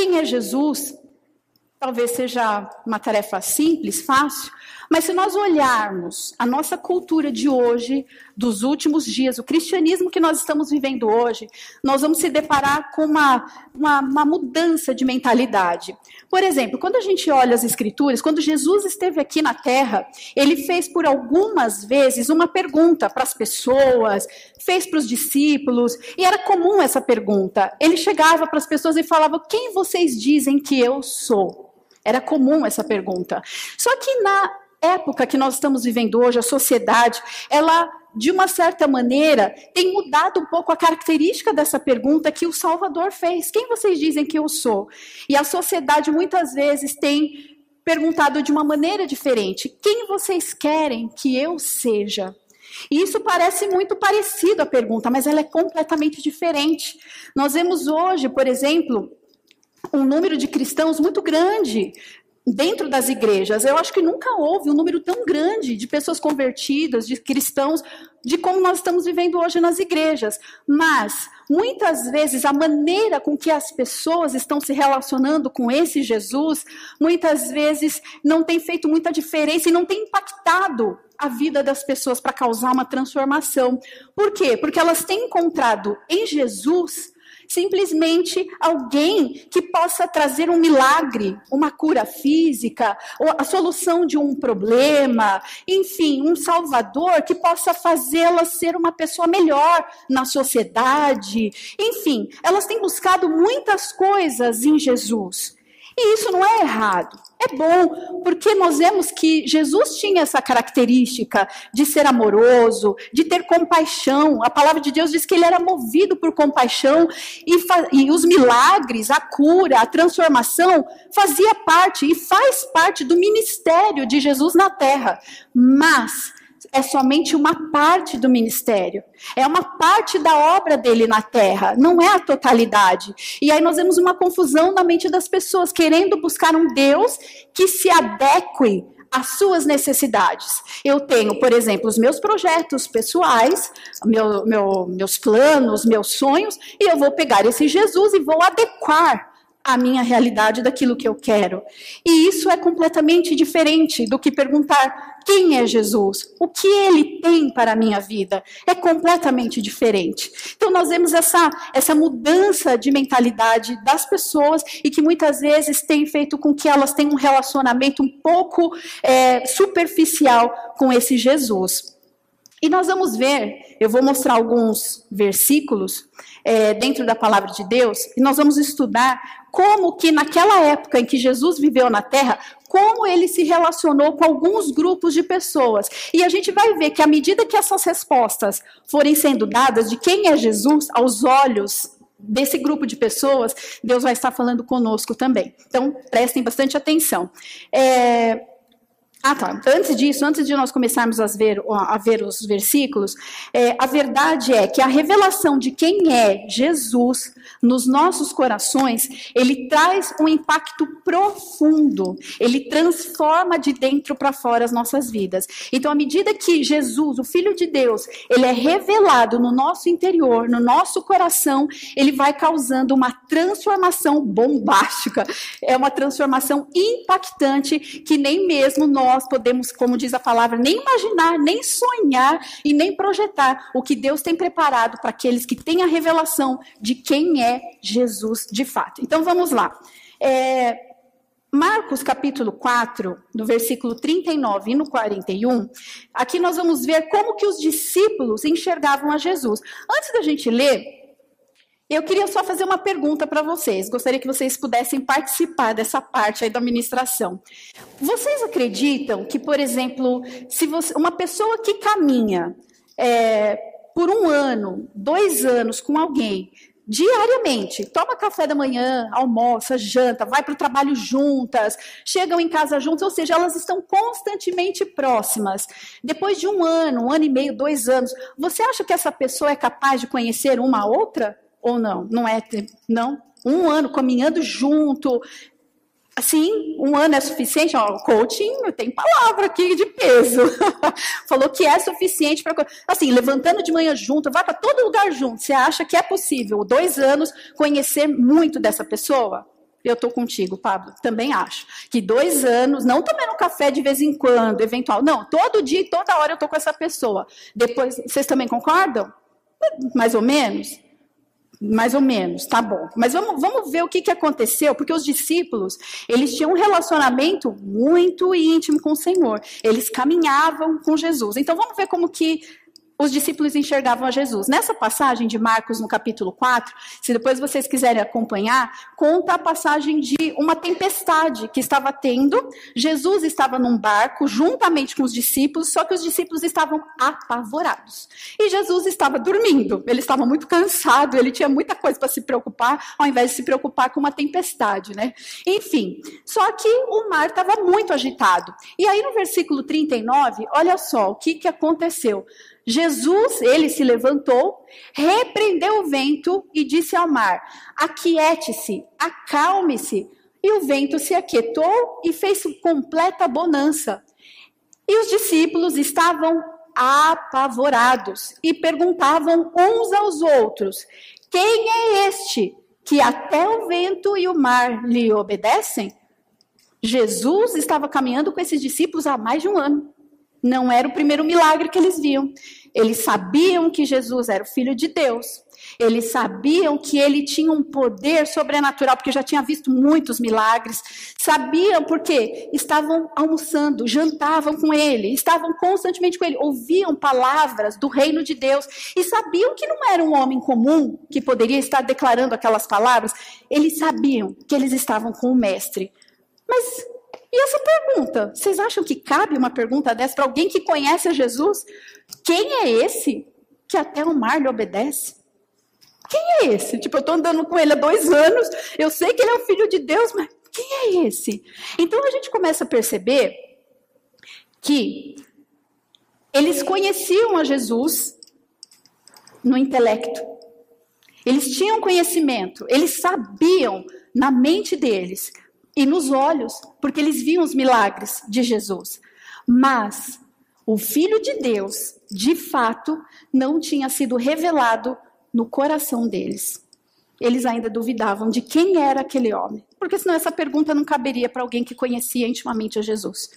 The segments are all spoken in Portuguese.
quem é Jesus, talvez seja uma tarefa simples, fácil, mas se nós olharmos a nossa cultura de hoje, dos últimos dias, o cristianismo que nós estamos vivendo hoje, nós vamos se deparar com uma, uma, uma mudança de mentalidade. Por exemplo, quando a gente olha as escrituras, quando Jesus esteve aqui na terra, ele fez por algumas vezes uma pergunta para as pessoas, fez para os discípulos, e era comum essa pergunta. Ele chegava para as pessoas e falava: Quem vocês dizem que eu sou? Era comum essa pergunta. Só que na época que nós estamos vivendo hoje, a sociedade, ela, de uma certa maneira, tem mudado um pouco a característica dessa pergunta que o Salvador fez: Quem vocês dizem que eu sou? E a sociedade muitas vezes tem perguntado de uma maneira diferente: Quem vocês querem que eu seja? E isso parece muito parecido à pergunta, mas ela é completamente diferente. Nós vemos hoje, por exemplo, um número de cristãos muito grande dentro das igrejas. Eu acho que nunca houve um número tão grande de pessoas convertidas, de cristãos, de como nós estamos vivendo hoje nas igrejas. Mas, muitas vezes, a maneira com que as pessoas estão se relacionando com esse Jesus, muitas vezes não tem feito muita diferença e não tem impactado a vida das pessoas para causar uma transformação. Por quê? Porque elas têm encontrado em Jesus simplesmente alguém que possa trazer um milagre, uma cura física, a solução de um problema, enfim, um salvador que possa fazê-la ser uma pessoa melhor na sociedade. Enfim, elas têm buscado muitas coisas em Jesus. E isso não é errado. É bom, porque nós vemos que Jesus tinha essa característica de ser amoroso, de ter compaixão. A palavra de Deus diz que ele era movido por compaixão e, e os milagres, a cura, a transformação fazia parte e faz parte do ministério de Jesus na terra. Mas é somente uma parte do ministério, é uma parte da obra dele na terra, não é a totalidade. E aí nós vemos uma confusão na mente das pessoas, querendo buscar um Deus que se adeque às suas necessidades. Eu tenho, por exemplo, os meus projetos pessoais, meu, meu, meus planos, meus sonhos, e eu vou pegar esse Jesus e vou adequar a minha realidade daquilo que eu quero. E isso é completamente diferente do que perguntar quem é Jesus, o que ele tem para a minha vida. É completamente diferente. Então nós vemos essa, essa mudança de mentalidade das pessoas e que muitas vezes tem feito com que elas tenham um relacionamento um pouco é, superficial com esse Jesus. E nós vamos ver, eu vou mostrar alguns versículos é, dentro da palavra de Deus, e nós vamos estudar como que naquela época em que Jesus viveu na Terra, como ele se relacionou com alguns grupos de pessoas. E a gente vai ver que à medida que essas respostas forem sendo dadas de quem é Jesus aos olhos desse grupo de pessoas, Deus vai estar falando conosco também. Então, prestem bastante atenção. É, ah, tá. Antes disso, antes de nós começarmos a ver, a ver os versículos, é, a verdade é que a revelação de quem é Jesus nos nossos corações, ele traz um impacto profundo. Ele transforma de dentro para fora as nossas vidas. Então, à medida que Jesus, o Filho de Deus, ele é revelado no nosso interior, no nosso coração, ele vai causando uma transformação bombástica. É uma transformação impactante que nem mesmo nós nós podemos, como diz a palavra, nem imaginar, nem sonhar e nem projetar o que Deus tem preparado para aqueles que têm a revelação de quem é Jesus de fato. Então vamos lá. É, Marcos capítulo 4, no versículo 39 e no 41, aqui nós vamos ver como que os discípulos enxergavam a Jesus. Antes da gente ler, eu queria só fazer uma pergunta para vocês. Gostaria que vocês pudessem participar dessa parte aí da administração. Vocês acreditam que, por exemplo, se você, uma pessoa que caminha é, por um ano, dois anos com alguém, diariamente, toma café da manhã, almoça, janta, vai para o trabalho juntas, chegam em casa juntas, ou seja, elas estão constantemente próximas. Depois de um ano, um ano e meio, dois anos, você acha que essa pessoa é capaz de conhecer uma outra? Ou não? Não é, não? Um ano caminhando junto, assim, um ano é suficiente? Ó, coaching tem palavra aqui de peso. Falou que é suficiente para. Assim, levantando de manhã junto, vai para todo lugar junto. Você acha que é possível, dois anos, conhecer muito dessa pessoa? Eu estou contigo, Pablo. Também acho. Que dois anos, não tomando café de vez em quando, eventual. Não, todo dia e toda hora eu estou com essa pessoa. Depois, vocês também concordam? Mais ou menos? Mais ou menos, tá bom. Mas vamos, vamos ver o que, que aconteceu, porque os discípulos, eles tinham um relacionamento muito íntimo com o Senhor. Eles caminhavam com Jesus. Então vamos ver como que os discípulos enxergavam a Jesus. Nessa passagem de Marcos, no capítulo 4, se depois vocês quiserem acompanhar, conta a passagem de uma tempestade que estava tendo. Jesus estava num barco juntamente com os discípulos, só que os discípulos estavam apavorados. E Jesus estava dormindo. Ele estava muito cansado, ele tinha muita coisa para se preocupar, ao invés de se preocupar com uma tempestade, né? Enfim, só que o mar estava muito agitado. E aí no versículo 39, olha só o que, que aconteceu. Jesus, ele se levantou, repreendeu o vento e disse ao mar: Aquiete-se, acalme-se. E o vento se aquietou e fez completa bonança. E os discípulos estavam apavorados e perguntavam uns aos outros: Quem é este que até o vento e o mar lhe obedecem? Jesus estava caminhando com esses discípulos há mais de um ano. Não era o primeiro milagre que eles viam. Eles sabiam que Jesus era o Filho de Deus. Eles sabiam que ele tinha um poder sobrenatural, porque já tinha visto muitos milagres. Sabiam porque estavam almoçando, jantavam com ele, estavam constantemente com ele, ouviam palavras do reino de Deus e sabiam que não era um homem comum que poderia estar declarando aquelas palavras. Eles sabiam que eles estavam com o Mestre. Mas e essa pergunta? Vocês acham que cabe uma pergunta dessa para alguém que conhece a Jesus? Quem é esse que até o mar lhe obedece? Quem é esse? Tipo, eu estou andando com ele há dois anos, eu sei que ele é o filho de Deus, mas quem é esse? Então a gente começa a perceber que eles conheciam a Jesus no intelecto. Eles tinham conhecimento, eles sabiam na mente deles e nos olhos, porque eles viam os milagres de Jesus. Mas o Filho de Deus, de fato, não tinha sido revelado no coração deles. Eles ainda duvidavam de quem era aquele homem, porque senão essa pergunta não caberia para alguém que conhecia intimamente a Jesus.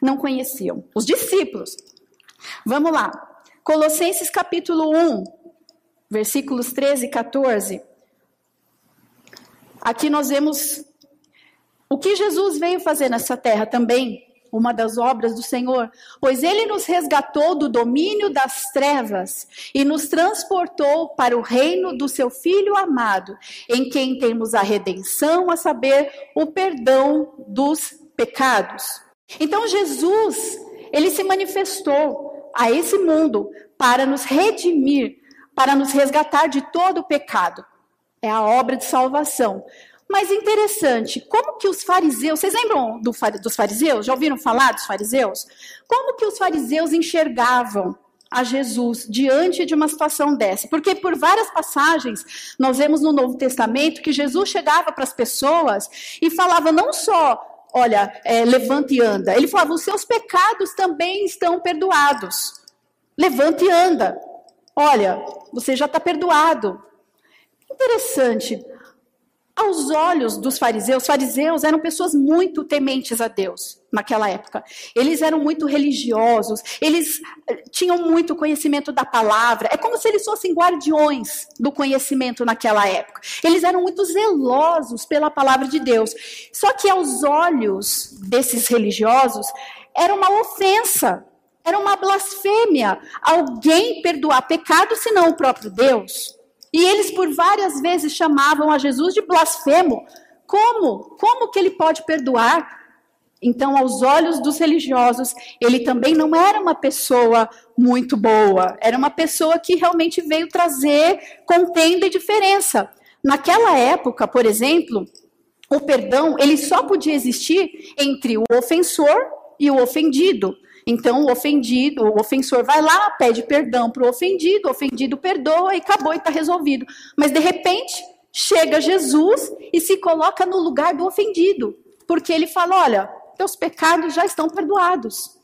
Não conheciam. Os discípulos. Vamos lá. Colossenses capítulo 1, versículos 13 e 14. Aqui nós vemos o que Jesus veio fazer nessa terra também, uma das obras do Senhor, pois ele nos resgatou do domínio das trevas e nos transportou para o reino do seu Filho amado, em quem temos a redenção, a saber, o perdão dos pecados. Então Jesus, ele se manifestou a esse mundo para nos redimir, para nos resgatar de todo o pecado. É a obra de salvação. Mas interessante, como que os fariseus, vocês lembram do, dos fariseus? Já ouviram falar dos fariseus? Como que os fariseus enxergavam a Jesus diante de uma situação dessa? Porque por várias passagens nós vemos no Novo Testamento que Jesus chegava para as pessoas e falava não só, olha, é, levante e anda, ele falava, os seus pecados também estão perdoados. Levante e anda. Olha, você já está perdoado. Interessante aos olhos dos fariseus, os fariseus eram pessoas muito tementes a Deus naquela época. Eles eram muito religiosos, eles eh, tinham muito conhecimento da palavra. É como se eles fossem guardiões do conhecimento naquela época. Eles eram muito zelosos pela palavra de Deus. Só que aos olhos desses religiosos era uma ofensa, era uma blasfêmia alguém perdoar pecado senão o próprio Deus. E eles por várias vezes chamavam a Jesus de blasfemo. Como? Como que ele pode perdoar? Então, aos olhos dos religiosos, ele também não era uma pessoa muito boa, era uma pessoa que realmente veio trazer contenda e diferença. Naquela época, por exemplo, o perdão, ele só podia existir entre o ofensor e o ofendido. Então, o ofendido, o ofensor vai lá, pede perdão para o ofendido, o ofendido perdoa e acabou e está resolvido. Mas, de repente, chega Jesus e se coloca no lugar do ofendido, porque ele fala: olha, teus pecados já estão perdoados.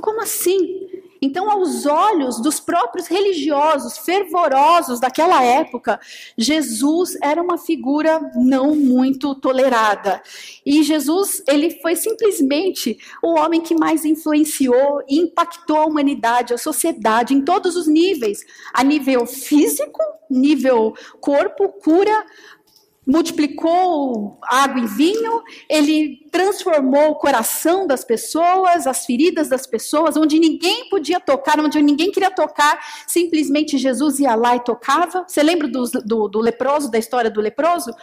Como assim? Então, aos olhos dos próprios religiosos fervorosos daquela época, Jesus era uma figura não muito tolerada. E Jesus, ele foi simplesmente o homem que mais influenciou e impactou a humanidade, a sociedade, em todos os níveis: a nível físico, nível corpo, cura, multiplicou água em vinho, ele transformou o coração das pessoas, as feridas das pessoas, onde ninguém podia tocar, onde ninguém queria tocar, simplesmente Jesus ia lá e tocava. Você lembra do, do, do leproso, da história do leproso?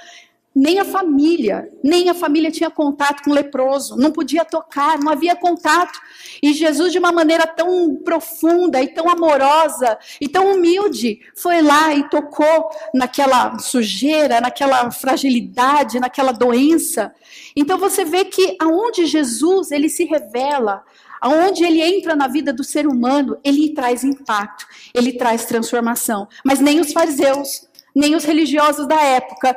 Nem a família, nem a família tinha contato com o leproso, não podia tocar, não havia contato. E Jesus, de uma maneira tão profunda e tão amorosa e tão humilde, foi lá e tocou naquela sujeira, naquela fragilidade, naquela doença. Então você vê que aonde Jesus ele se revela, aonde ele entra na vida do ser humano, ele traz impacto, ele traz transformação. Mas nem os fariseus, nem os religiosos da época,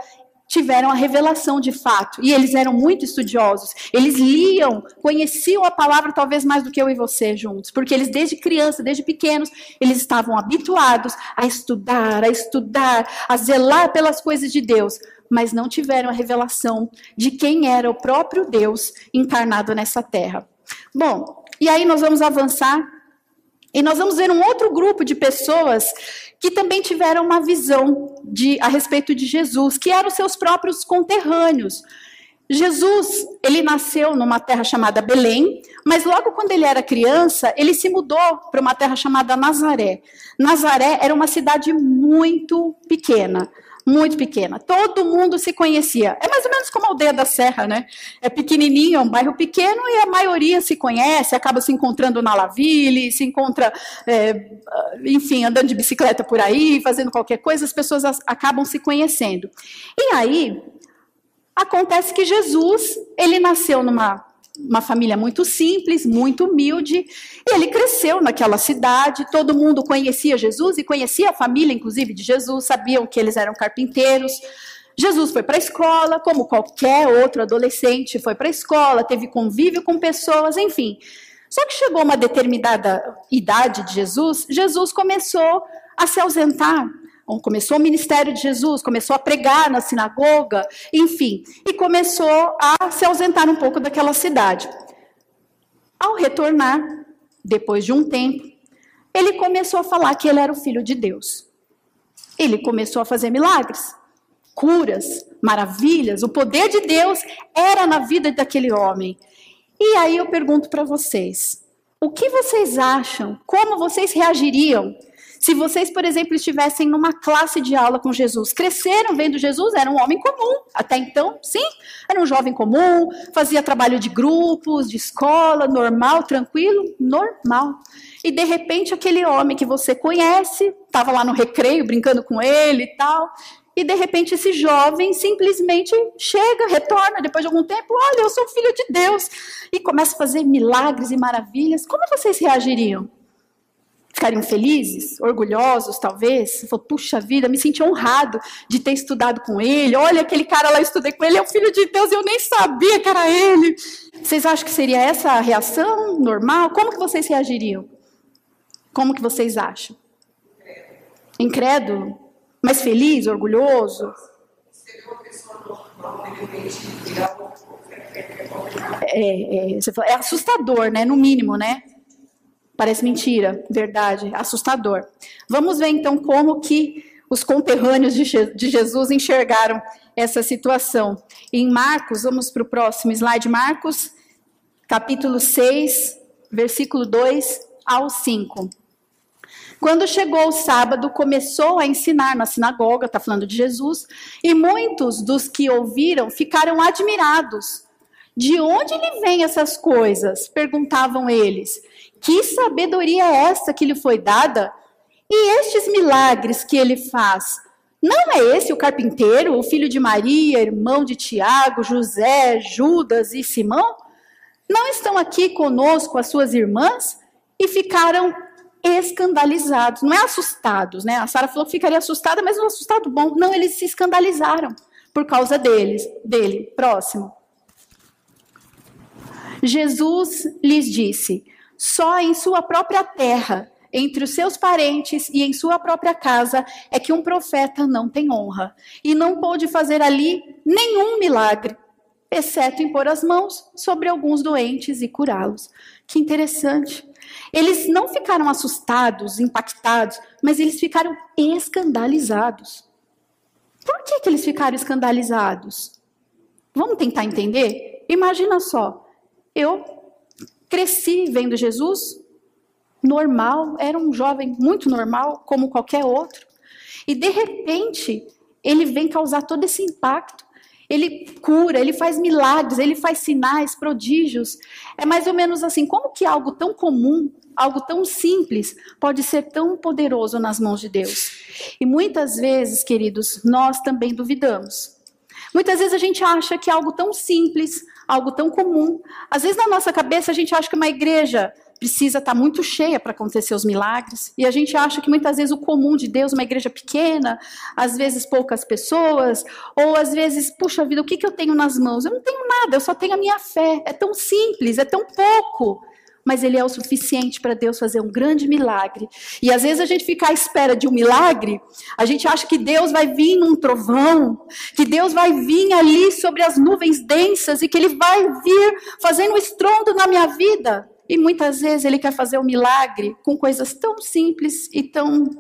tiveram a revelação de fato. E eles eram muito estudiosos. Eles liam, conheciam a palavra talvez mais do que eu e você juntos, porque eles desde criança, desde pequenos, eles estavam habituados a estudar, a estudar, a zelar pelas coisas de Deus, mas não tiveram a revelação de quem era o próprio Deus encarnado nessa terra. Bom, e aí nós vamos avançar e nós vamos ver um outro grupo de pessoas que também tiveram uma visão de, a respeito de Jesus, que eram seus próprios conterrâneos. Jesus, ele nasceu numa terra chamada Belém, mas logo quando ele era criança, ele se mudou para uma terra chamada Nazaré. Nazaré era uma cidade muito pequena muito pequena. Todo mundo se conhecia. É mais ou menos como a aldeia da Serra, né? É pequenininho, é um bairro pequeno e a maioria se conhece, acaba se encontrando na Laville, se encontra, é, enfim, andando de bicicleta por aí, fazendo qualquer coisa, as pessoas acabam se conhecendo. E aí, acontece que Jesus, ele nasceu numa uma família muito simples, muito humilde, e ele cresceu naquela cidade, todo mundo conhecia Jesus e conhecia a família, inclusive, de Jesus, sabiam que eles eram carpinteiros. Jesus foi para a escola, como qualquer outro adolescente, foi para a escola, teve convívio com pessoas, enfim. Só que chegou uma determinada idade de Jesus, Jesus começou a se ausentar começou o ministério de Jesus, começou a pregar na sinagoga, enfim, e começou a se ausentar um pouco daquela cidade. Ao retornar, depois de um tempo, ele começou a falar que ele era o filho de Deus. Ele começou a fazer milagres, curas, maravilhas, o poder de Deus era na vida daquele homem. E aí eu pergunto para vocês: o que vocês acham? Como vocês reagiriam se vocês, por exemplo, estivessem numa classe de aula com Jesus, cresceram vendo Jesus, era um homem comum. Até então, sim, era um jovem comum, fazia trabalho de grupos, de escola, normal, tranquilo, normal. E de repente, aquele homem que você conhece, estava lá no recreio brincando com ele e tal. E de repente esse jovem simplesmente chega, retorna depois de algum tempo, olha, eu sou filho de Deus, e começa a fazer milagres e maravilhas. Como vocês reagiriam? Ficariam felizes, orgulhosos, talvez. Falou, puxa vida, me senti honrado de ter estudado com ele. Olha, aquele cara lá, eu estudei com ele, é o filho de Deus, eu nem sabia que era ele. Vocês acham que seria essa a reação normal? Como que vocês reagiriam? Como que vocês acham? Incrédulo? Mais feliz, orgulhoso? É, é, é assustador, né? No mínimo, né? Parece mentira, verdade, assustador. Vamos ver então como que os conterrâneos de Jesus enxergaram essa situação. Em Marcos, vamos para o próximo slide, Marcos, capítulo 6, versículo 2 ao 5. Quando chegou o sábado, começou a ensinar na sinagoga, está falando de Jesus, e muitos dos que ouviram ficaram admirados. De onde lhe vêm essas coisas? perguntavam eles. Que sabedoria é essa que lhe foi dada? E estes milagres que ele faz? Não é esse o carpinteiro, o filho de Maria, irmão de Tiago, José, Judas e Simão? Não estão aqui conosco as suas irmãs? E ficaram escandalizados, não é assustados, né? A Sara falou que ficaria assustada, mas um assustado bom. Não, eles se escandalizaram por causa deles, dele. Próximo. Jesus lhes disse: Só em sua própria terra, entre os seus parentes e em sua própria casa, é que um profeta não tem honra. E não pôde fazer ali nenhum milagre, exceto impor as mãos sobre alguns doentes e curá-los. Que interessante. Eles não ficaram assustados, impactados, mas eles ficaram escandalizados. Por que, que eles ficaram escandalizados? Vamos tentar entender? Imagina só, eu cresci vendo Jesus normal, era um jovem muito normal, como qualquer outro, e de repente ele vem causar todo esse impacto. Ele cura, ele faz milagres, ele faz sinais, prodígios. É mais ou menos assim: como que algo tão comum, algo tão simples, pode ser tão poderoso nas mãos de Deus? E muitas vezes, queridos, nós também duvidamos. Muitas vezes a gente acha que algo tão simples, algo tão comum, às vezes na nossa cabeça a gente acha que uma igreja precisa estar tá muito cheia para acontecer os milagres. E a gente acha que muitas vezes o comum de Deus, uma igreja pequena, às vezes poucas pessoas, ou às vezes, puxa vida, o que, que eu tenho nas mãos? Eu não tenho nada, eu só tenho a minha fé. É tão simples, é tão pouco. Mas ele é o suficiente para Deus fazer um grande milagre. E às vezes a gente fica à espera de um milagre, a gente acha que Deus vai vir num trovão, que Deus vai vir ali sobre as nuvens densas e que ele vai vir fazendo um estrondo na minha vida. E muitas vezes ele quer fazer um milagre com coisas tão simples e tão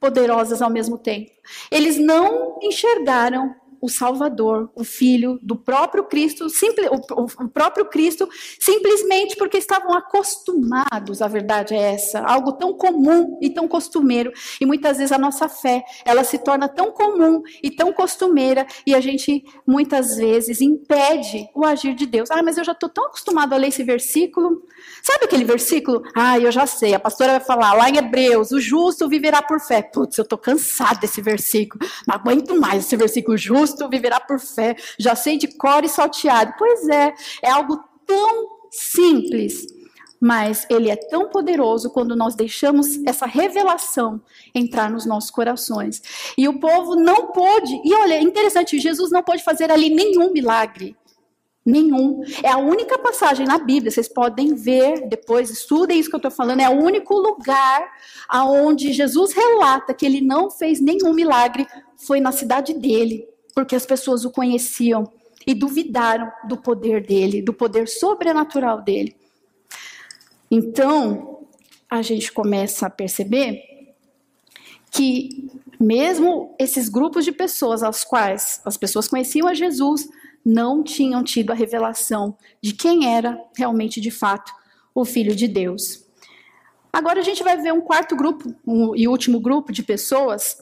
poderosas ao mesmo tempo. Eles não enxergaram o Salvador, o Filho do próprio Cristo, o, o, próprio Cristo, simplesmente porque estavam acostumados, a verdade é essa, algo tão comum e tão costumeiro. E muitas vezes a nossa fé, ela se torna tão comum e tão costumeira, e a gente muitas vezes impede o agir de Deus. Ah, mas eu já estou tão acostumado a ler esse versículo. Sabe aquele versículo? Ah, eu já sei, a pastora vai falar lá em Hebreus, o justo viverá por fé. Putz, eu estou cansado desse versículo, não aguento mais esse versículo justo justo viverá por fé. Já sei de cor e salteado. Pois é, é algo tão simples, mas ele é tão poderoso quando nós deixamos essa revelação entrar nos nossos corações. E o povo não pôde, e olha, é interessante, Jesus não pôde fazer ali nenhum milagre. Nenhum. É a única passagem na Bíblia, vocês podem ver depois, estudem isso que eu estou falando, é o único lugar aonde Jesus relata que ele não fez nenhum milagre, foi na cidade dele porque as pessoas o conheciam e duvidaram do poder dele, do poder sobrenatural dele. Então, a gente começa a perceber que mesmo esses grupos de pessoas aos quais as pessoas conheciam a Jesus não tinham tido a revelação de quem era realmente de fato o filho de Deus. Agora a gente vai ver um quarto grupo um, e último grupo de pessoas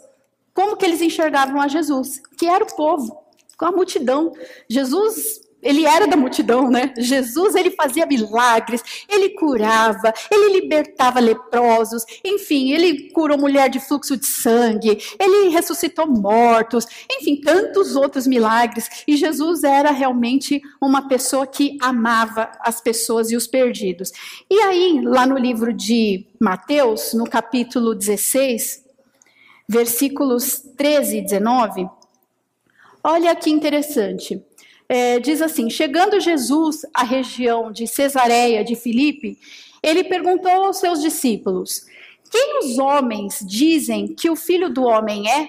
como que eles enxergavam a Jesus? Que era o povo, com a multidão. Jesus, ele era da multidão, né? Jesus, ele fazia milagres, ele curava, ele libertava leprosos, enfim, ele curou mulher de fluxo de sangue, ele ressuscitou mortos, enfim, tantos outros milagres. E Jesus era realmente uma pessoa que amava as pessoas e os perdidos. E aí, lá no livro de Mateus, no capítulo 16, versículos 13 e 19, olha que interessante. É, diz assim: Chegando Jesus à região de Cesareia de Filipe, ele perguntou aos seus discípulos: Quem os homens dizem que o filho do homem é?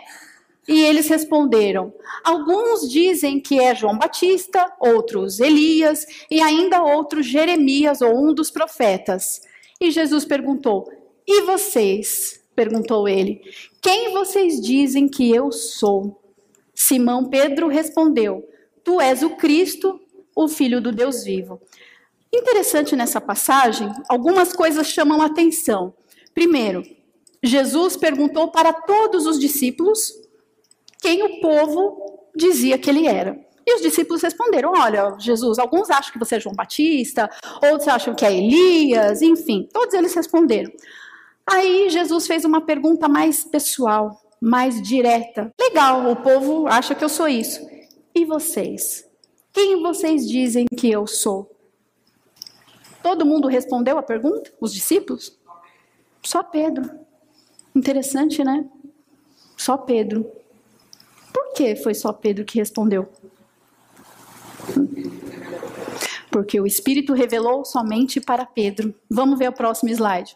E eles responderam: Alguns dizem que é João Batista, outros Elias, e ainda outros Jeremias ou um dos profetas. E Jesus perguntou: E vocês? Perguntou ele: Quem vocês dizem que eu sou? Simão Pedro respondeu: Tu és o Cristo, o Filho do Deus vivo. Interessante nessa passagem, algumas coisas chamam a atenção. Primeiro, Jesus perguntou para todos os discípulos quem o povo dizia que ele era. E os discípulos responderam: Olha, Jesus, alguns acham que você é João Batista, outros acham que é Elias, enfim, todos eles responderam. Aí Jesus fez uma pergunta mais pessoal, mais direta. Legal, o povo acha que eu sou isso. E vocês? Quem vocês dizem que eu sou? Todo mundo respondeu a pergunta? Os discípulos? Só Pedro. Interessante, né? Só Pedro. Por que foi só Pedro que respondeu? porque o Espírito revelou somente para Pedro. Vamos ver o próximo slide.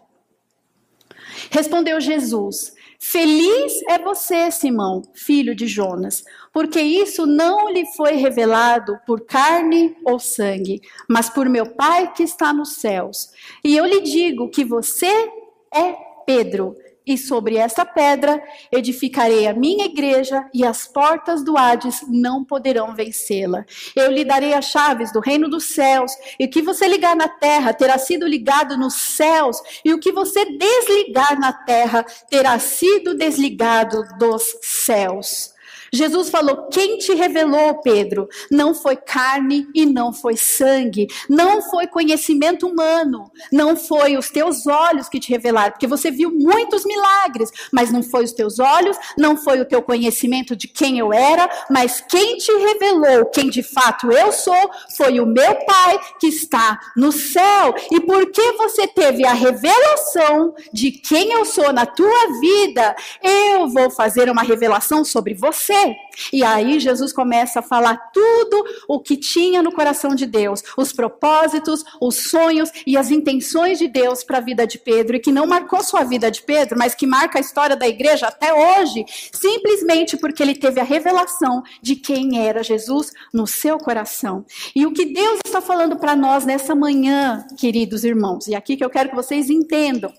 Respondeu Jesus: Feliz é você, Simão, filho de Jonas, porque isso não lhe foi revelado por carne ou sangue, mas por meu Pai que está nos céus. E eu lhe digo que você é Pedro e sobre essa pedra edificarei a minha igreja, e as portas do Hades não poderão vencê-la. Eu lhe darei as chaves do reino dos céus, e o que você ligar na terra terá sido ligado nos céus, e o que você desligar na terra terá sido desligado dos céus. Jesus falou: Quem te revelou, Pedro? Não foi carne e não foi sangue, não foi conhecimento humano, não foi os teus olhos que te revelaram, porque você viu muitos milagres, mas não foi os teus olhos, não foi o teu conhecimento de quem eu era, mas quem te revelou quem de fato eu sou foi o meu Pai que está no céu. E porque você teve a revelação de quem eu sou na tua vida, eu vou fazer uma revelação sobre você. E aí Jesus começa a falar tudo o que tinha no coração de Deus, os propósitos, os sonhos e as intenções de Deus para a vida de Pedro, e que não marcou só a vida de Pedro, mas que marca a história da igreja até hoje, simplesmente porque ele teve a revelação de quem era Jesus no seu coração. E o que Deus está falando para nós nessa manhã, queridos irmãos, e aqui que eu quero que vocês entendam,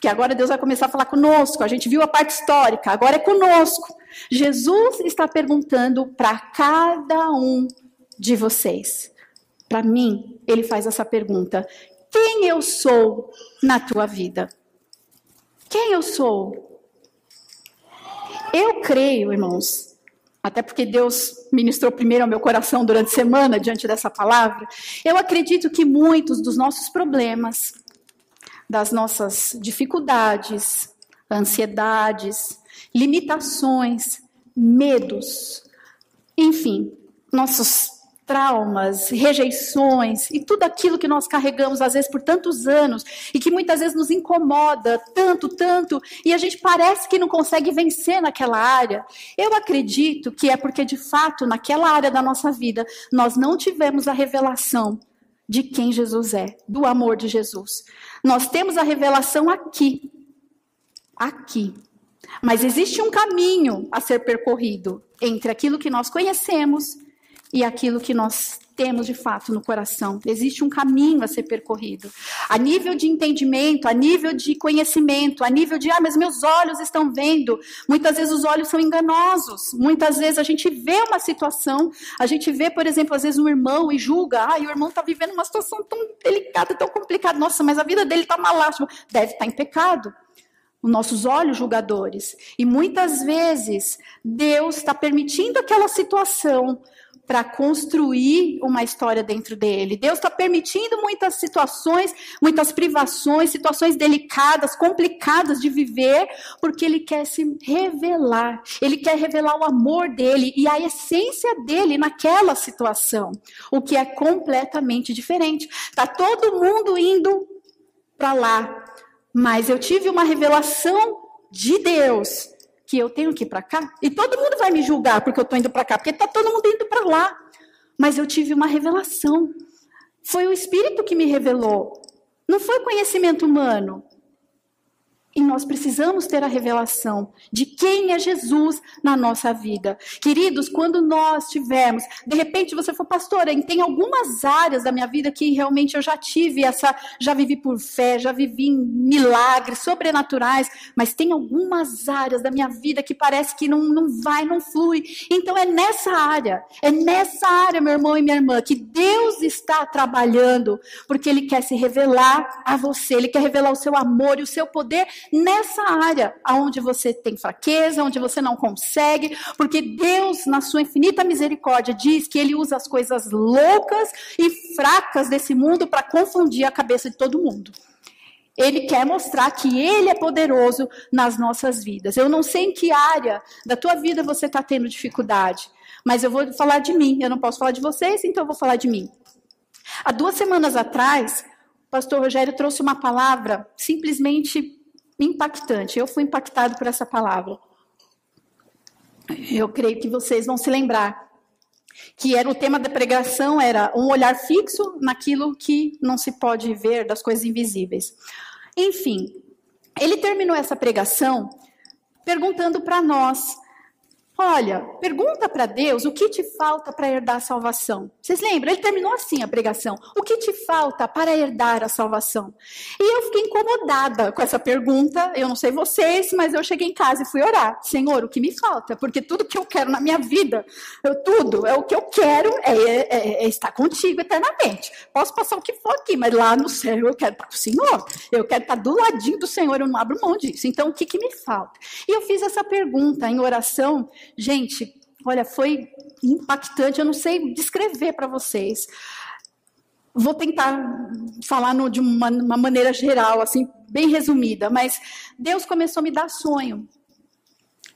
que agora Deus vai começar a falar conosco. A gente viu a parte histórica, agora é conosco. Jesus está perguntando para cada um de vocês. Para mim, ele faz essa pergunta: Quem eu sou na tua vida? Quem eu sou? Eu creio, irmãos, até porque Deus ministrou primeiro ao meu coração durante a semana diante dessa palavra. Eu acredito que muitos dos nossos problemas, das nossas dificuldades, ansiedades, limitações, medos, enfim, nossos traumas, rejeições e tudo aquilo que nós carregamos às vezes por tantos anos e que muitas vezes nos incomoda tanto, tanto e a gente parece que não consegue vencer naquela área. Eu acredito que é porque de fato naquela área da nossa vida nós não tivemos a revelação de quem Jesus é, do amor de Jesus. Nós temos a revelação aqui. Aqui. Mas existe um caminho a ser percorrido entre aquilo que nós conhecemos e aquilo que nós temos de fato no coração. Existe um caminho a ser percorrido. A nível de entendimento, a nível de conhecimento, a nível de, ah, mas meus olhos estão vendo. Muitas vezes os olhos são enganosos. Muitas vezes a gente vê uma situação, a gente vê, por exemplo, às vezes um irmão e julga, ah, o irmão está vivendo uma situação tão delicada, tão complicada. Nossa, mas a vida dele está malástima. Deve estar tá em pecado os nossos olhos julgadores. E muitas vezes Deus está permitindo aquela situação para construir uma história dentro dele. Deus está permitindo muitas situações, muitas privações, situações delicadas, complicadas de viver, porque Ele quer se revelar. Ele quer revelar o amor dele e a essência dele naquela situação, o que é completamente diferente. Tá todo mundo indo para lá, mas eu tive uma revelação de Deus que eu tenho que ir para cá. E todo mundo vai me julgar porque eu estou indo para cá, porque está todo mundo indo para lá. Mas eu tive uma revelação. Foi o Espírito que me revelou. Não foi conhecimento humano. E nós precisamos ter a revelação de quem é Jesus na nossa vida. Queridos, quando nós tivermos, de repente você for pastora, tem algumas áreas da minha vida que realmente eu já tive essa, já vivi por fé, já vivi em milagres sobrenaturais, mas tem algumas áreas da minha vida que parece que não, não vai, não flui. Então é nessa área, é nessa área, meu irmão e minha irmã, que Deus está trabalhando, porque Ele quer se revelar a você, Ele quer revelar o seu amor e o seu poder nessa área onde você tem fraqueza, onde você não consegue, porque Deus, na sua infinita misericórdia, diz que Ele usa as coisas loucas e fracas desse mundo para confundir a cabeça de todo mundo. Ele quer mostrar que Ele é poderoso nas nossas vidas. Eu não sei em que área da tua vida você está tendo dificuldade, mas eu vou falar de mim. Eu não posso falar de vocês, então eu vou falar de mim. Há duas semanas atrás, o pastor Rogério trouxe uma palavra simplesmente impactante. Eu fui impactado por essa palavra. Eu creio que vocês vão se lembrar. que era o tema da pregação era um olhar fixo naquilo que não se pode ver, das coisas invisíveis. Enfim, ele terminou essa pregação perguntando para nós Olha, pergunta para Deus o que te falta para herdar a salvação. Vocês lembram? Ele terminou assim a pregação. O que te falta para herdar a salvação? E eu fiquei incomodada com essa pergunta. Eu não sei vocês, mas eu cheguei em casa e fui orar. Senhor, o que me falta? Porque tudo que eu quero na minha vida, eu, tudo, é o que eu quero é, é, é, estar contigo eternamente. Posso passar o que for aqui, mas lá no céu eu quero estar com o Senhor. Eu quero estar do ladinho do Senhor, eu não abro mão disso. Então, o que, que me falta? E eu fiz essa pergunta em oração Gente, olha, foi impactante. Eu não sei descrever para vocês. Vou tentar falar no, de uma, uma maneira geral, assim, bem resumida. Mas Deus começou a me dar sonho.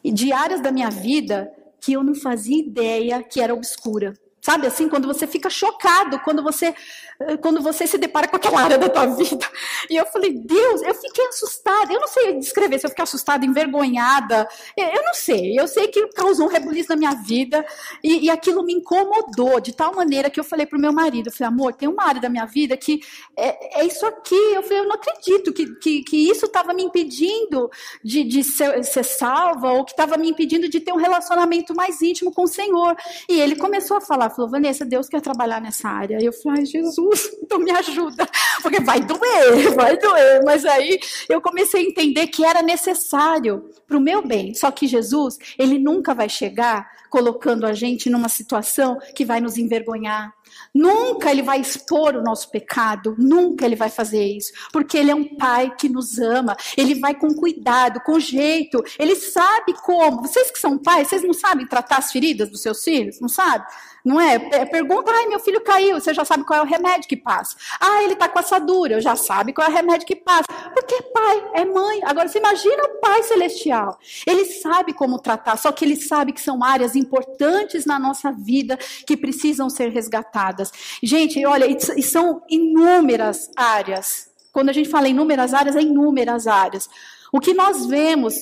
E de áreas da minha vida que eu não fazia ideia que era obscura. Sabe assim, quando você fica chocado, quando você, eh, quando você se depara com aquela área da tua vida. E eu falei, Deus, eu fiquei assustada. Eu não sei descrever se eu fiquei assustada, envergonhada. Eu não sei. Eu sei que causou um rebuliço na minha vida. E, e aquilo me incomodou de tal maneira que eu falei pro meu marido, eu falei, amor, tem uma área da minha vida que é, é isso aqui. Eu falei, eu não acredito que, que, que isso estava me impedindo de, de ser, ser salva, ou que estava me impedindo de ter um relacionamento mais íntimo com o Senhor. E ele começou a falar, falou, Vanessa, Deus quer trabalhar nessa área. E eu falei, ai, Jesus, então me ajuda, porque vai doer, vai doer. Mas aí eu comecei a entender que era necessário para o meu bem. Só que Jesus, ele nunca vai chegar colocando a gente numa situação que vai nos envergonhar. Nunca ele vai expor o nosso pecado, nunca ele vai fazer isso, porque ele é um pai que nos ama, ele vai com cuidado, com jeito, ele sabe como. Vocês que são pais, vocês não sabem tratar as feridas dos seus filhos, não sabe? Não é? Pergunta, ai, meu filho caiu, você já sabe qual é o remédio que passa. Ah, ele está com assadura, eu já sabe qual é o remédio que passa. Porque é pai, é mãe. Agora, você imagina o pai celestial. Ele sabe como tratar, só que ele sabe que são áreas importantes na nossa vida que precisam ser resgatadas. Gente, olha, e são inúmeras áreas. Quando a gente fala inúmeras áreas, é inúmeras áreas. O que nós vemos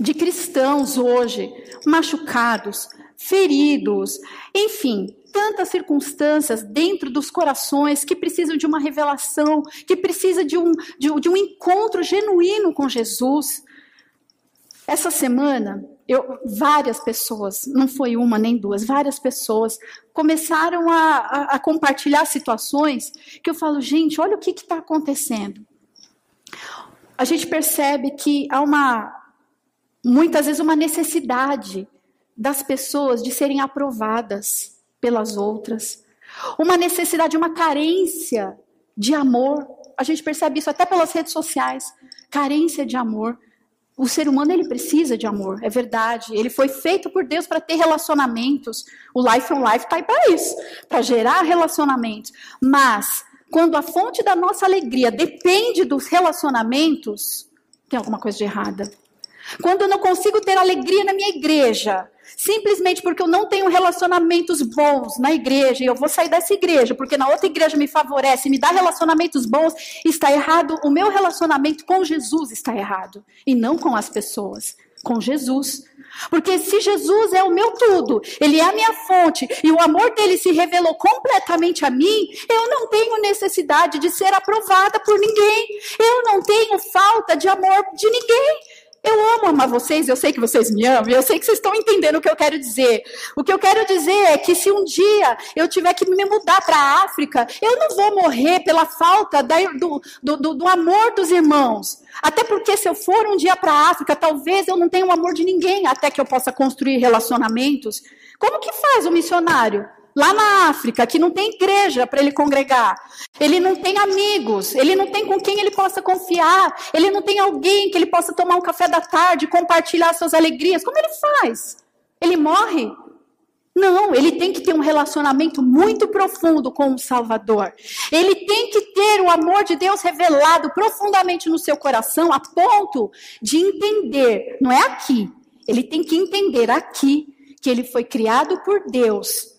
de cristãos hoje machucados, feridos, enfim, tantas circunstâncias dentro dos corações que precisam de uma revelação, que precisa de um, de, de um encontro genuíno com Jesus. Essa semana, eu, várias pessoas, não foi uma nem duas, várias pessoas começaram a, a, a compartilhar situações que eu falo, gente, olha o que está acontecendo. A gente percebe que há uma, muitas vezes, uma necessidade das pessoas de serem aprovadas pelas outras, uma necessidade, uma carência de amor. A gente percebe isso até pelas redes sociais, carência de amor. O ser humano ele precisa de amor, é verdade. Ele foi feito por Deus para ter relacionamentos. O Life on Life está aí para isso, para gerar relacionamentos. Mas quando a fonte da nossa alegria depende dos relacionamentos, tem alguma coisa de errada. Quando eu não consigo ter alegria na minha igreja, simplesmente porque eu não tenho relacionamentos bons na igreja, e eu vou sair dessa igreja, porque na outra igreja me favorece, me dá relacionamentos bons, está errado. O meu relacionamento com Jesus está errado, e não com as pessoas, com Jesus. Porque se Jesus é o meu tudo, Ele é a minha fonte, e o amor dele se revelou completamente a mim, eu não tenho necessidade de ser aprovada por ninguém, eu não tenho falta de amor de ninguém. Eu amo amar vocês, eu sei que vocês me amam, eu sei que vocês estão entendendo o que eu quero dizer. O que eu quero dizer é que se um dia eu tiver que me mudar para a África, eu não vou morrer pela falta da, do, do, do, amor dos irmãos. Até porque se eu for um dia para a África, talvez eu não tenha o amor de ninguém até que eu possa construir relacionamentos. Como que faz o missionário? Lá na África, que não tem igreja para ele congregar, ele não tem amigos, ele não tem com quem ele possa confiar, ele não tem alguém que ele possa tomar um café da tarde, compartilhar suas alegrias. Como ele faz? Ele morre? Não, ele tem que ter um relacionamento muito profundo com o Salvador. Ele tem que ter o amor de Deus revelado profundamente no seu coração, a ponto de entender, não é aqui, ele tem que entender aqui que ele foi criado por Deus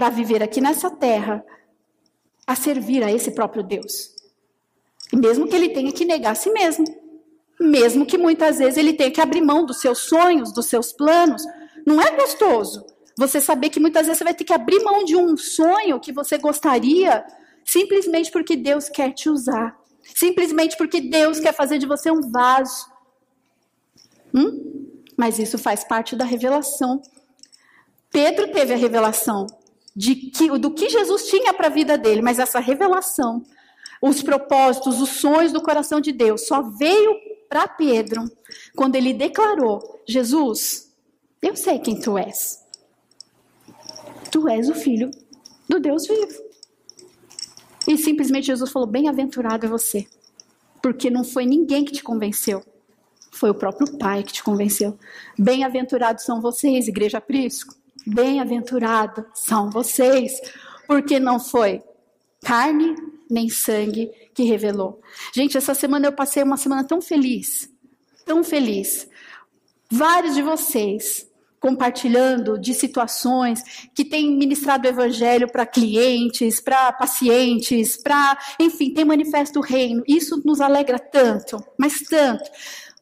para viver aqui nessa terra a servir a esse próprio Deus. E mesmo que ele tenha que negar a si mesmo, mesmo que muitas vezes ele tenha que abrir mão dos seus sonhos, dos seus planos, não é gostoso Você saber que muitas vezes você vai ter que abrir mão de um sonho que você gostaria, simplesmente porque Deus quer te usar. Simplesmente porque Deus quer fazer de você um vaso. Hum? Mas isso faz parte da revelação. Pedro teve a revelação de que, do que Jesus tinha para a vida dele, mas essa revelação, os propósitos, os sonhos do coração de Deus, só veio para Pedro quando ele declarou: Jesus, eu sei quem tu és. Tu és o filho do Deus vivo. E simplesmente Jesus falou: Bem-aventurado é você, porque não foi ninguém que te convenceu, foi o próprio Pai que te convenceu. Bem-aventurados são vocês, Igreja Prisco. Bem-aventurados são vocês, porque não foi carne nem sangue que revelou. Gente, essa semana eu passei uma semana tão feliz, tão feliz. Vários de vocês compartilhando de situações que têm ministrado o evangelho para clientes, para pacientes, para, enfim, tem manifesto o reino. Isso nos alegra tanto, mas tanto.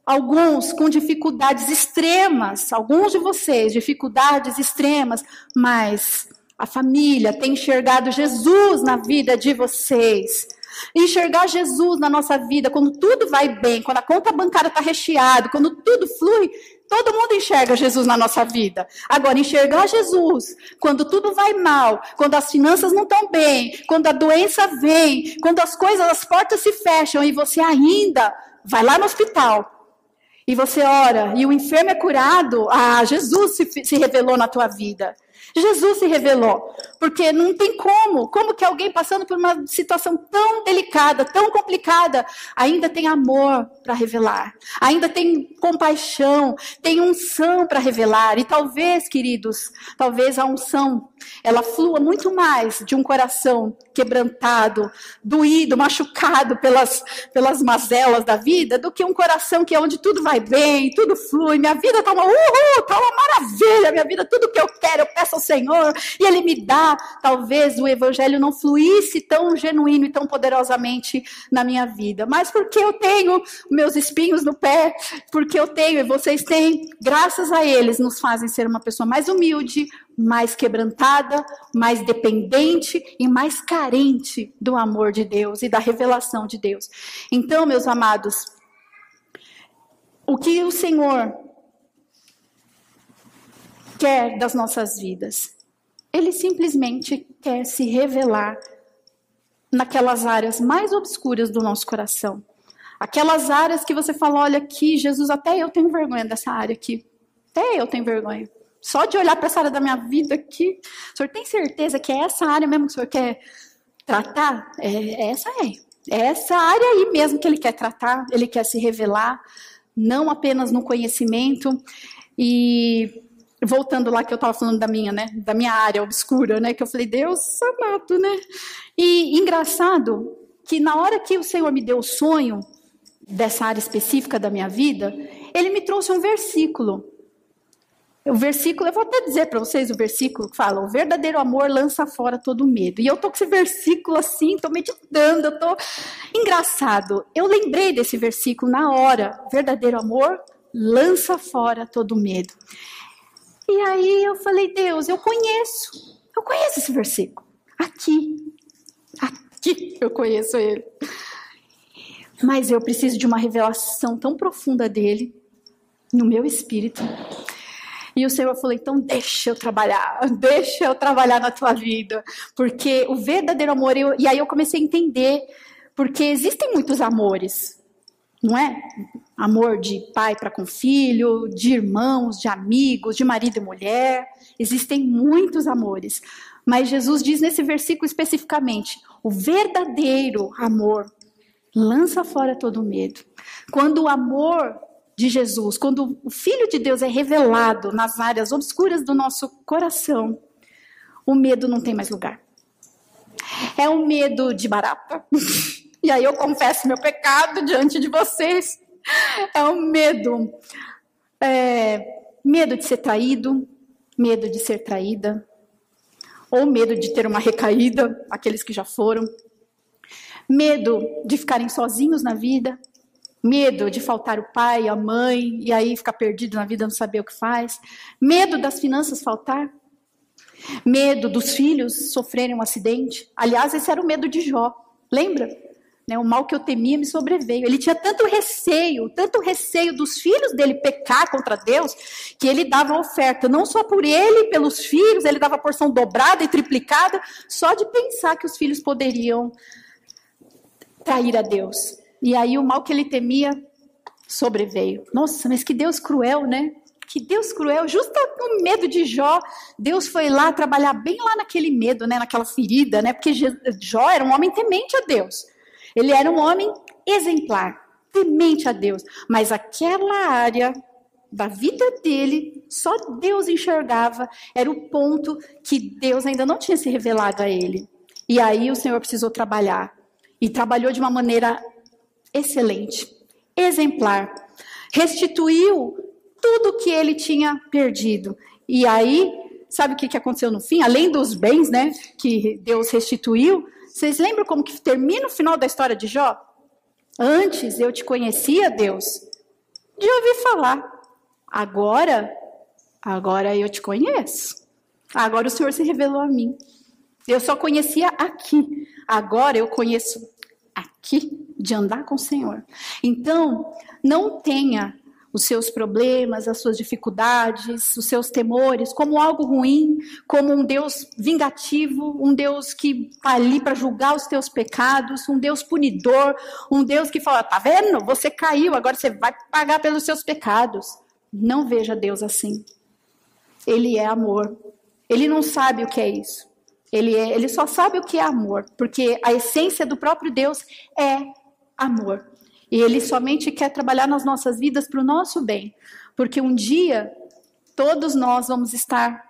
Alguns com dificuldades extremas, alguns de vocês, dificuldades extremas, mas a família tem enxergado Jesus na vida de vocês. Enxergar Jesus na nossa vida, quando tudo vai bem, quando a conta bancária está recheada, quando tudo flui, todo mundo enxerga Jesus na nossa vida. Agora, enxergar Jesus quando tudo vai mal, quando as finanças não estão bem, quando a doença vem, quando as coisas, as portas se fecham e você ainda vai lá no hospital e você ora e o enfermo é curado, ah, Jesus se, se revelou na tua vida. Jesus se revelou, porque não tem como, como que alguém passando por uma situação tão delicada, tão complicada, ainda tem amor para revelar, ainda tem compaixão, tem unção para revelar, e talvez, queridos, talvez a unção, ela flua muito mais de um coração quebrantado, doído, machucado pelas, pelas mazelas da vida, do que um coração que é onde tudo vai bem, tudo flui, minha vida está uma uhul, está uma maravilha, minha vida, tudo que eu quero, eu peço ao Senhor, e Ele me dá. Talvez o Evangelho não fluísse tão genuíno e tão poderosamente na minha vida, mas porque eu tenho meus espinhos no pé, porque eu tenho e vocês têm, graças a eles, nos fazem ser uma pessoa mais humilde, mais quebrantada, mais dependente e mais carente do amor de Deus e da revelação de Deus. Então, meus amados, o que o Senhor quer das nossas vidas? Ele simplesmente quer se revelar naquelas áreas mais obscuras do nosso coração. Aquelas áreas que você fala, olha aqui, Jesus, até eu tenho vergonha dessa área aqui. Até eu tenho vergonha. Só de olhar para essa área da minha vida aqui, o senhor tem certeza que é essa área mesmo que o senhor quer tratar? É, essa é. É essa área aí mesmo que ele quer tratar, ele quer se revelar, não apenas no conhecimento. E voltando lá que eu estava falando da minha, né, da minha área obscura, né, que eu falei, Deus amado, né? E engraçado que na hora que o Senhor me deu o sonho dessa área específica da minha vida, ele me trouxe um versículo o versículo, eu vou até dizer para vocês o versículo que fala: o verdadeiro amor lança fora todo medo. E eu tô com esse versículo assim, tô meditando, eu tô engraçado. Eu lembrei desse versículo na hora. Verdadeiro amor lança fora todo medo. E aí eu falei: Deus, eu conheço, eu conheço esse versículo. Aqui, aqui eu conheço ele. Mas eu preciso de uma revelação tão profunda dele no meu espírito e o Senhor falou: então deixa eu trabalhar, deixa eu trabalhar na tua vida, porque o verdadeiro amor. Eu... E aí eu comecei a entender, porque existem muitos amores, não é? Amor de pai para com filho, de irmãos, de amigos, de marido e mulher. Existem muitos amores. Mas Jesus diz nesse versículo especificamente: o verdadeiro amor lança fora todo medo. Quando o amor de Jesus, quando o Filho de Deus é revelado nas áreas obscuras do nosso coração, o medo não tem mais lugar. É o medo de barata. e aí eu confesso meu pecado diante de vocês. É o medo. É, medo de ser traído, medo de ser traída, ou medo de ter uma recaída, aqueles que já foram. Medo de ficarem sozinhos na vida, Medo de faltar o pai, a mãe, e aí ficar perdido na vida, não saber o que faz. Medo das finanças faltar. Medo dos filhos sofrerem um acidente. Aliás, esse era o medo de Jó. Lembra? Né, o mal que eu temia me sobreveio. Ele tinha tanto receio, tanto receio dos filhos dele pecar contra Deus, que ele dava oferta, não só por ele, pelos filhos, ele dava porção dobrada e triplicada, só de pensar que os filhos poderiam trair a Deus. E aí o mal que ele temia sobreveio. Nossa, mas que Deus cruel, né? Que Deus cruel, justo no medo de Jó, Deus foi lá trabalhar bem lá naquele medo, né, naquela ferida, né? Porque Jó era um homem temente a Deus. Ele era um homem exemplar, temente a Deus. Mas aquela área da vida dele, só Deus enxergava, era o ponto que Deus ainda não tinha se revelado a ele. E aí o Senhor precisou trabalhar. E trabalhou de uma maneira excelente, exemplar. Restituiu tudo que ele tinha perdido. E aí, sabe o que aconteceu no fim? Além dos bens, né, que Deus restituiu, vocês lembram como que termina o final da história de Jó? Antes eu te conhecia, Deus, de ouvir falar. Agora, agora eu te conheço. Agora o Senhor se revelou a mim. Eu só conhecia aqui. Agora eu conheço aqui de andar com o Senhor. Então, não tenha os seus problemas, as suas dificuldades, os seus temores, como algo ruim, como um Deus vingativo, um Deus que está ali para julgar os teus pecados, um Deus punidor, um Deus que fala: tá vendo? Você caiu, agora você vai pagar pelos seus pecados. Não veja Deus assim. Ele é amor. Ele não sabe o que é isso. Ele, é, ele só sabe o que é amor, porque a essência do próprio Deus é amor. E Ele somente quer trabalhar nas nossas vidas para o nosso bem. Porque um dia, todos nós vamos estar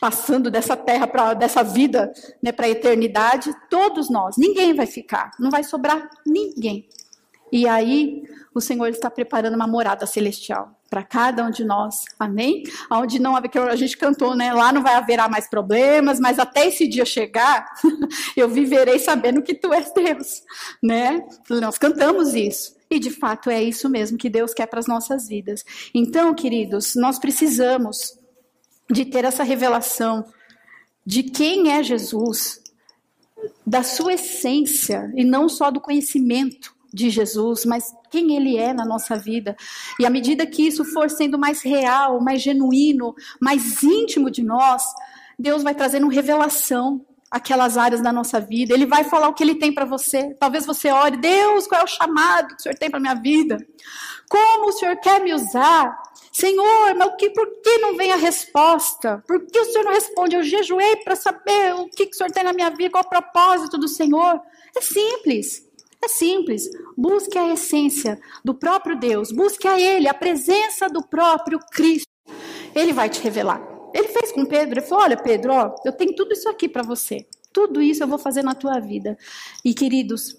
passando dessa terra, pra, dessa vida né, para a eternidade. Todos nós. Ninguém vai ficar. Não vai sobrar ninguém. E aí, o Senhor está preparando uma morada celestial para cada um de nós. Amém? Onde não que a gente cantou, né? Lá não vai haverá mais problemas, mas até esse dia chegar, eu viverei sabendo que tu és Deus, né? Nós cantamos isso. E de fato é isso mesmo que Deus quer para as nossas vidas. Então, queridos, nós precisamos de ter essa revelação de quem é Jesus, da sua essência e não só do conhecimento de Jesus, mas quem ele é na nossa vida. E à medida que isso for sendo mais real, mais genuíno, mais íntimo de nós, Deus vai trazendo revelação aquelas áreas da nossa vida. Ele vai falar o que ele tem para você. Talvez você ore, Deus, qual é o chamado que o Senhor tem para minha vida? Como o Senhor quer me usar? Senhor, mas que, por que não vem a resposta? Por que o Senhor não responde? Eu jejuei para saber o que, que o Senhor tem na minha vida, qual o propósito do Senhor. É simples. É simples. Busque a essência do próprio Deus. Busque a Ele, a presença do próprio Cristo. Ele vai te revelar. Ele fez com Pedro. Ele falou: Olha, Pedro, ó, eu tenho tudo isso aqui para você. Tudo isso eu vou fazer na tua vida. E queridos,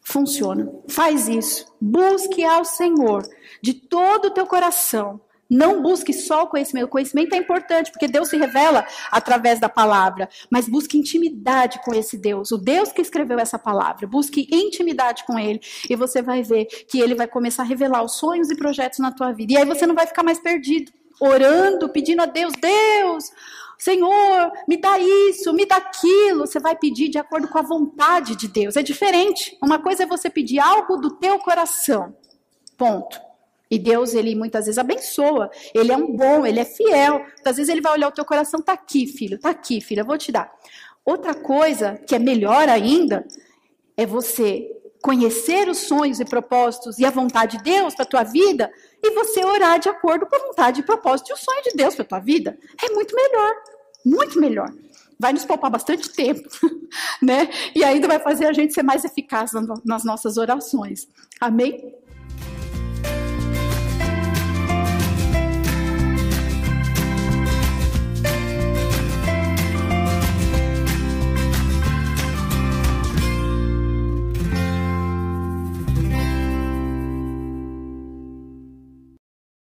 funciona. Faz isso. Busque ao Senhor de todo o teu coração não busque só o conhecimento. O conhecimento é importante, porque Deus se revela através da palavra. Mas busque intimidade com esse Deus, o Deus que escreveu essa palavra. Busque intimidade com Ele. E você vai ver que Ele vai começar a revelar os sonhos e projetos na tua vida. E aí você não vai ficar mais perdido, orando, pedindo a Deus: Deus, Senhor, me dá isso, me dá aquilo. Você vai pedir de acordo com a vontade de Deus. É diferente. Uma coisa é você pedir algo do teu coração. Ponto. E Deus, ele muitas vezes abençoa. Ele é um bom, ele é fiel. Muitas vezes ele vai olhar o teu coração, tá aqui, filho, tá aqui, filha, eu vou te dar. Outra coisa que é melhor ainda é você conhecer os sonhos e propósitos e a vontade de Deus para tua vida e você orar de acordo com a vontade e propósito e o sonho de Deus para tua vida. É muito melhor, muito melhor. Vai nos poupar bastante tempo, né? E ainda vai fazer a gente ser mais eficaz nas nossas orações. Amém?